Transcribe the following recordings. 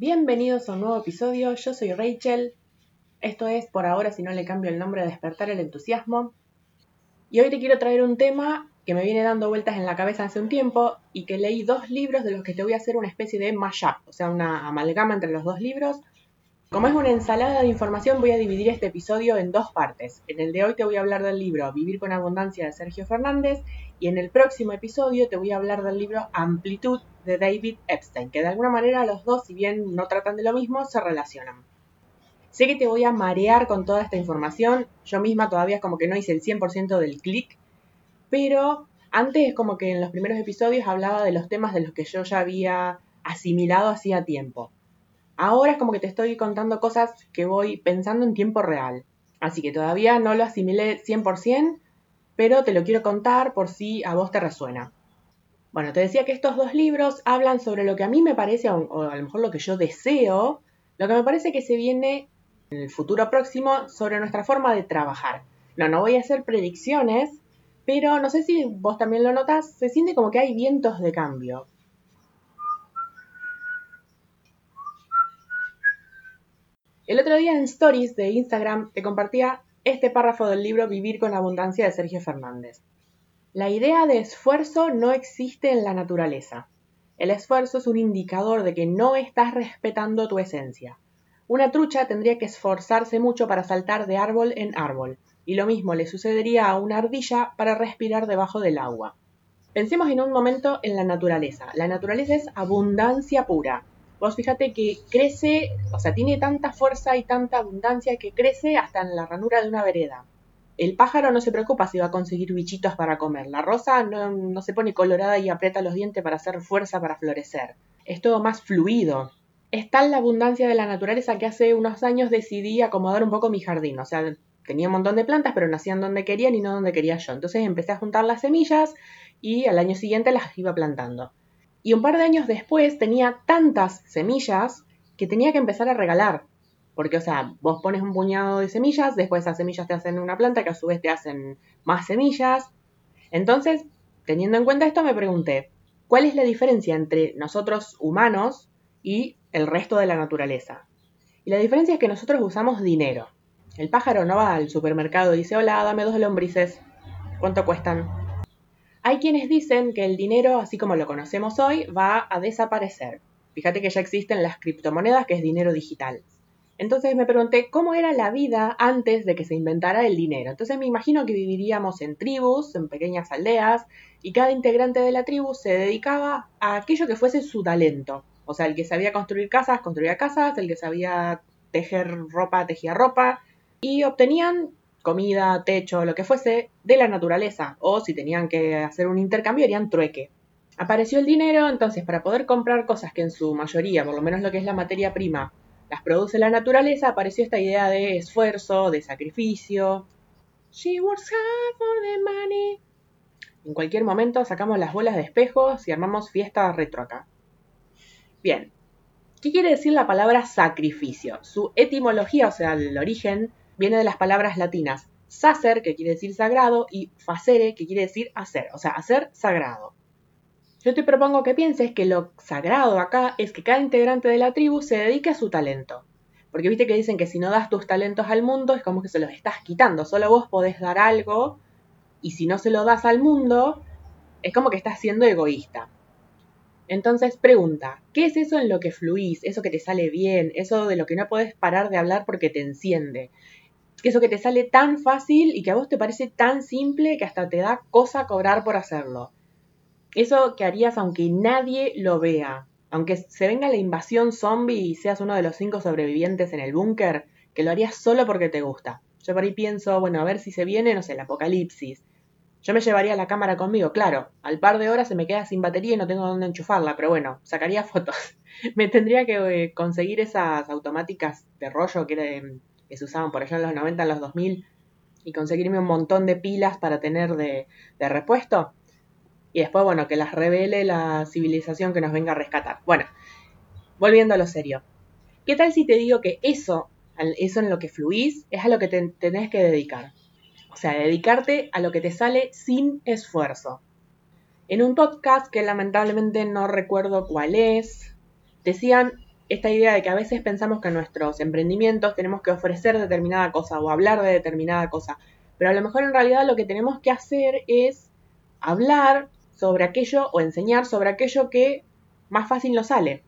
Bienvenidos a un nuevo episodio, yo soy Rachel. Esto es, por ahora, si no le cambio el nombre, Despertar el Entusiasmo. Y hoy te quiero traer un tema que me viene dando vueltas en la cabeza hace un tiempo y que leí dos libros de los que te voy a hacer una especie de mashup, o sea, una amalgama entre los dos libros. Como es una ensalada de información, voy a dividir este episodio en dos partes. En el de hoy te voy a hablar del libro Vivir con Abundancia de Sergio Fernández y en el próximo episodio te voy a hablar del libro Amplitud de David Epstein, que de alguna manera los dos, si bien no tratan de lo mismo, se relacionan. Sé que te voy a marear con toda esta información, yo misma todavía como que no hice el 100% del clic, pero antes es como que en los primeros episodios hablaba de los temas de los que yo ya había asimilado hacía tiempo. Ahora es como que te estoy contando cosas que voy pensando en tiempo real. Así que todavía no lo asimilé 100%, pero te lo quiero contar por si a vos te resuena. Bueno, te decía que estos dos libros hablan sobre lo que a mí me parece, o a lo mejor lo que yo deseo, lo que me parece que se viene en el futuro próximo sobre nuestra forma de trabajar. No, no voy a hacer predicciones, pero no sé si vos también lo notas, se siente como que hay vientos de cambio. El otro día en Stories de Instagram te compartía este párrafo del libro Vivir con Abundancia de Sergio Fernández. La idea de esfuerzo no existe en la naturaleza. El esfuerzo es un indicador de que no estás respetando tu esencia. Una trucha tendría que esforzarse mucho para saltar de árbol en árbol, y lo mismo le sucedería a una ardilla para respirar debajo del agua. Pensemos en un momento en la naturaleza. La naturaleza es abundancia pura. Vos fíjate que crece, o sea, tiene tanta fuerza y tanta abundancia que crece hasta en la ranura de una vereda. El pájaro no se preocupa si va a conseguir bichitos para comer. La rosa no, se pone colorada y aprieta los dientes para hacer fuerza para florecer. Es todo más fluido. Es tal la abundancia de la naturaleza que hace unos años decidí acomodar un poco mi jardín. O sea, tenía un montón de plantas, pero nacían donde querían y no donde quería yo. Entonces empecé a juntar las semillas y al año siguiente las iba plantando. Y un par de años después tenía tantas semillas que tenía que empezar a regalar. Porque, o sea, vos pones un puñado de semillas, después esas semillas te hacen una planta que a su vez te hacen más semillas. Entonces, teniendo en cuenta esto, me pregunté, ¿cuál es la diferencia entre nosotros humanos y el resto de la naturaleza? Y la diferencia es que nosotros usamos dinero. El pájaro no va al supermercado y dice, hola, dame dos lombrices. ¿Cuánto cuestan? Hay quienes dicen que el dinero, así como lo conocemos hoy, va a desaparecer. Fíjate que ya existen las criptomonedas, que es dinero digital. Entonces me pregunté cómo era la vida antes de que se inventara el dinero. Entonces me imagino que viviríamos en tribus, en pequeñas aldeas, y cada integrante de la tribu se dedicaba a aquello que fuese su talento. O sea, el que sabía construir casas, construía casas, el que sabía tejer ropa, tejía ropa, y obtenían comida, techo, lo que fuese, de la naturaleza, o si tenían que hacer un intercambio, harían trueque. Apareció el dinero, entonces para poder comprar cosas que en su mayoría, por lo menos lo que es la materia prima, las produce la naturaleza, apareció esta idea de esfuerzo, de sacrificio. She works hard for the money. En cualquier momento sacamos las bolas de espejos y armamos fiesta retro acá. Bien, ¿qué quiere decir la palabra sacrificio? Su etimología, o sea, el origen, viene de las palabras latinas sacer, que quiere decir sagrado, y facere, que quiere decir hacer, o sea, hacer sagrado. Yo te propongo que pienses que lo sagrado acá es que cada integrante de la tribu se dedique a su talento. Porque viste que dicen que si no das tus talentos al mundo es como que se los estás quitando, solo vos podés dar algo y si no se lo das al mundo es como que estás siendo egoísta. Entonces pregunta, ¿qué es eso en lo que fluís? Eso que te sale bien, eso de lo que no podés parar de hablar porque te enciende, eso que te sale tan fácil y que a vos te parece tan simple que hasta te da cosa cobrar por hacerlo. Eso que harías aunque nadie lo vea. Aunque se venga la invasión zombie y seas uno de los cinco sobrevivientes en el búnker, que lo harías solo porque te gusta. Yo por ahí pienso, bueno, a ver si se viene, no sé, el apocalipsis. Yo me llevaría la cámara conmigo, claro. Al par de horas se me queda sin batería y no tengo dónde enchufarla, pero bueno, sacaría fotos. me tendría que eh, conseguir esas automáticas de rollo que que se usaban por allá en los 90, en los 2000, y conseguirme un montón de pilas para tener de, repuesto. Y después, bueno, que las revele la civilización que nos venga a rescatar. Bueno, volviendo a lo serio. ¿Qué tal si te digo que eso, eso en lo que fluís, es a lo que te tenés que dedicar? O sea, dedicarte a lo que te sale sin esfuerzo. En un podcast que lamentablemente no recuerdo cuál es, decían esta idea de que a veces pensamos que en nuestros emprendimientos tenemos que ofrecer determinada cosa o hablar de determinada cosa, pero a lo mejor en realidad lo que tenemos que hacer es hablar sobre aquello o enseñar sobre aquello que más fácil nos sale.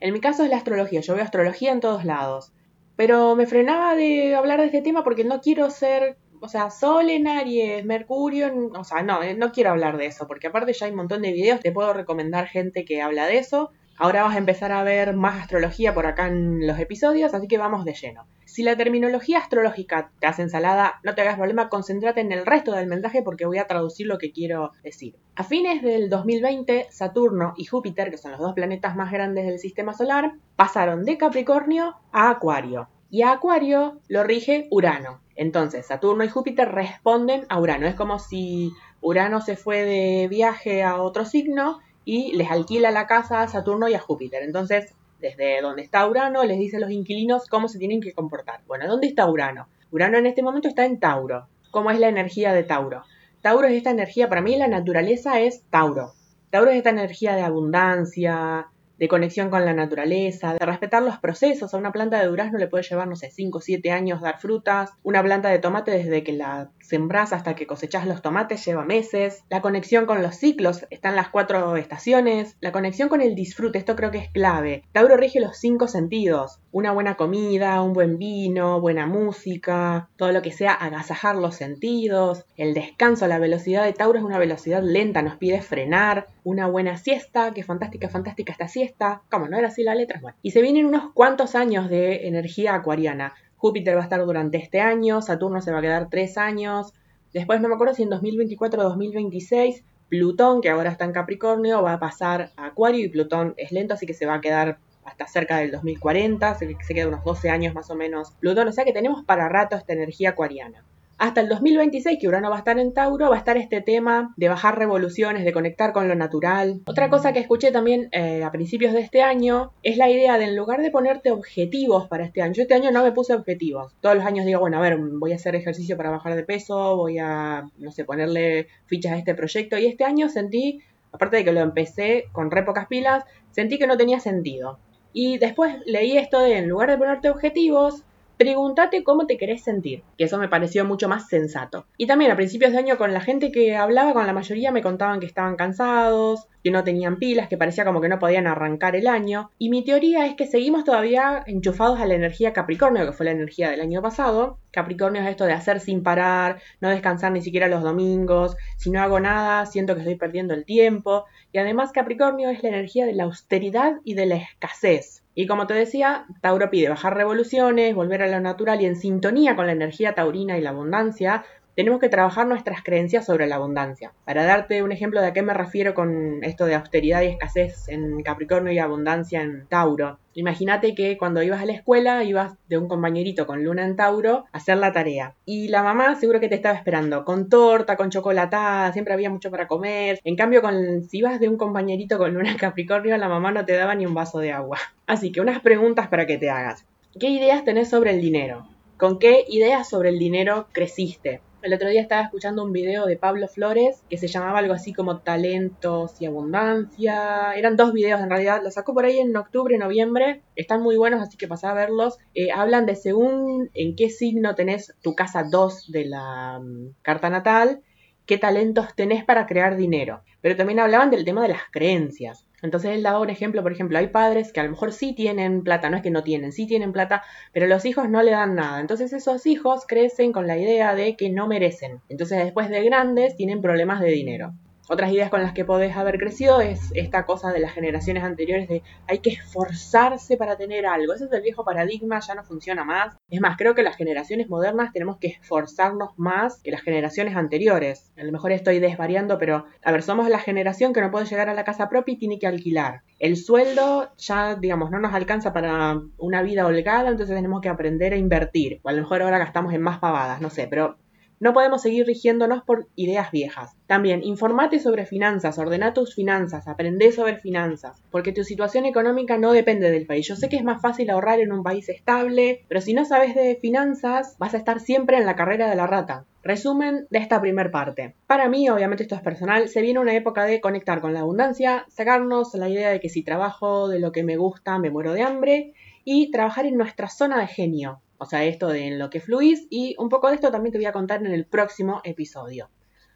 En mi caso es la astrología, yo veo astrología en todos lados, pero me frenaba de hablar de este tema porque no quiero ser o sea, Sol en Aries, Mercurio, o sea, no, eh, no quiero hablar de eso, porque aparte ya hay un montón de videos, te puedo recomendar gente que habla de eso. Ahora vas a empezar a ver más astrología por acá en los episodios, así que vamos de lleno. Si la terminología astrológica te hace ensalada, no te hagas problema, concéntrate en el resto del mensaje porque voy a traducir lo que quiero decir. A fines del 2020, Saturno y Júpiter, que son los dos planetas más grandes del sistema solar, pasaron de Capricornio a Acuario. Y a Acuario lo rige Urano. Entonces, Saturno y Júpiter responden a Urano. Es como si Urano se fue de viaje a otro signo y les alquila la casa a Saturno y a Júpiter. Entonces, desde donde está Urano, les dice a los inquilinos cómo se tienen que comportar. Bueno, ¿dónde está Urano? Urano en este momento está en Tauro. ¿Cómo es la energía de Tauro? Tauro es esta energía, para mí la naturaleza es Tauro. Tauro es esta energía de abundancia, de conexión con la naturaleza, de respetar los procesos. A una planta de durazno le puede llevar, no sé, 5 o 7 años dar frutas. Una planta de tomate desde que la sembras hasta que cosechas los tomates lleva meses. La conexión con los ciclos, están las cuatro estaciones. La conexión con el disfrute, esto creo que es clave. Tauro rige los cinco sentidos. Una buena comida, un buen vino, buena música, todo lo que sea agasajar los sentidos. El descanso, la velocidad de Tauro es una velocidad lenta, nos pide frenar. Una buena siesta, que fantástica, fantástica esta siesta como no era así la letra, bueno. Y se vienen unos cuantos años de energía acuariana. Júpiter va a estar durante este año, Saturno se va a quedar tres años, después no me acuerdo si en 2024 o 2026, Plutón, que ahora está en Capricornio, va a pasar a Acuario y Plutón es lento, así que se va a quedar hasta cerca del 2040, se, se queda unos 12 años más o menos Plutón, o sea que tenemos para rato esta energía acuariana. Hasta el 2026, que Urano va a estar en Tauro, va a estar este tema de bajar revoluciones, de conectar con lo natural. Otra cosa que escuché también eh, a principios de este año es la idea de en lugar de ponerte objetivos para este año, yo este año no me puse objetivos. Todos los años digo, bueno, a ver, voy a hacer ejercicio para bajar de peso, voy a, no sé, ponerle fichas a este proyecto. Y este año sentí, aparte de que lo empecé con re pocas pilas, sentí que no tenía sentido. Y después leí esto de en lugar de ponerte objetivos, pregúntate cómo te querés sentir, que eso me pareció mucho más sensato. Y también a principios de año con la gente que hablaba, con la mayoría me contaban que estaban cansados, que no tenían pilas, que parecía como que no podían arrancar el año. Y mi teoría es que seguimos todavía enchufados a la energía Capricornio, que fue la energía del año pasado. Capricornio es esto de hacer sin parar, no descansar ni siquiera los domingos, si no hago nada, siento que estoy perdiendo el tiempo. Y además Capricornio es la energía de la austeridad y de la escasez. Y como te decía, Tauro pide bajar revoluciones, volver a lo natural y en sintonía con la energía taurina y la abundancia, tenemos que trabajar nuestras creencias sobre la abundancia. Para darte un ejemplo de a qué me refiero con esto de austeridad y escasez en Capricornio y abundancia en Tauro. Imagínate que cuando ibas a la escuela ibas de un compañerito con luna en Tauro a hacer la tarea. Y la mamá seguro que te estaba esperando, con torta, con chocolatada, siempre había mucho para comer. En cambio, con, si ibas de un compañerito con luna en Capricornio, la mamá no te daba ni un vaso de agua. Así que unas preguntas para que te hagas. ¿Qué ideas tenés sobre el dinero? ¿Con qué ideas sobre el dinero creciste? El otro día estaba escuchando un video de Pablo Flores que se llamaba algo así como Talentos y Abundancia. Eran dos videos en realidad, los sacó por ahí en octubre, noviembre. Están muy buenos, así que pasá a verlos. Eh, hablan de según en qué signo tenés tu casa 2 de la mm, carta natal, qué talentos tenés para crear dinero. Pero también hablaban del tema de las creencias. Entonces él daba un ejemplo, por ejemplo, hay padres que a lo mejor sí tienen plata, no es que no tienen, sí tienen plata, pero los hijos no le dan nada. Entonces esos hijos crecen con la idea de que no merecen. Entonces después de grandes tienen problemas de dinero. Otras ideas con las que podés haber crecido es esta cosa de las generaciones anteriores de hay que esforzarse para tener algo. Ese es el viejo paradigma, ya no funciona más. Es más, creo que las generaciones modernas tenemos que esforzarnos más que las generaciones anteriores. A lo mejor estoy desvariando, pero a ver, somos la generación que no puede llegar a la casa propia y tiene que alquilar. El sueldo ya, digamos, no nos alcanza para una vida holgada, entonces tenemos que aprender a invertir. O a lo mejor ahora gastamos en más pavadas, no sé, pero No podemos seguir rigiéndonos por ideas viejas. También, informate sobre finanzas, ordena tus finanzas, aprende sobre finanzas, porque tu situación económica no depende del país. Yo sé que es más fácil ahorrar en un país estable, pero si no sabes de finanzas, vas a estar siempre en la carrera de la rata. Resumen de esta primer parte. Para mí, obviamente esto es personal, se viene una época de conectar con la abundancia, sacarnos la idea de que si trabajo de lo que me gusta me muero de hambre y trabajar en nuestra zona de genio, o sea, esto de en lo que fluís y un poco de esto también te voy a contar en el próximo episodio.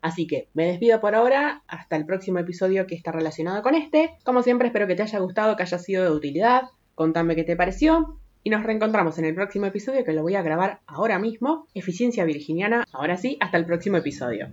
Así que me despido por ahora, hasta el próximo episodio que está relacionado con este. Como siempre espero que te haya gustado, que haya sido de utilidad. Contame qué te pareció y nos reencontramos en el próximo episodio que lo voy a grabar ahora mismo. Eficiencia Virginiana. Ahora sí, hasta el próximo episodio.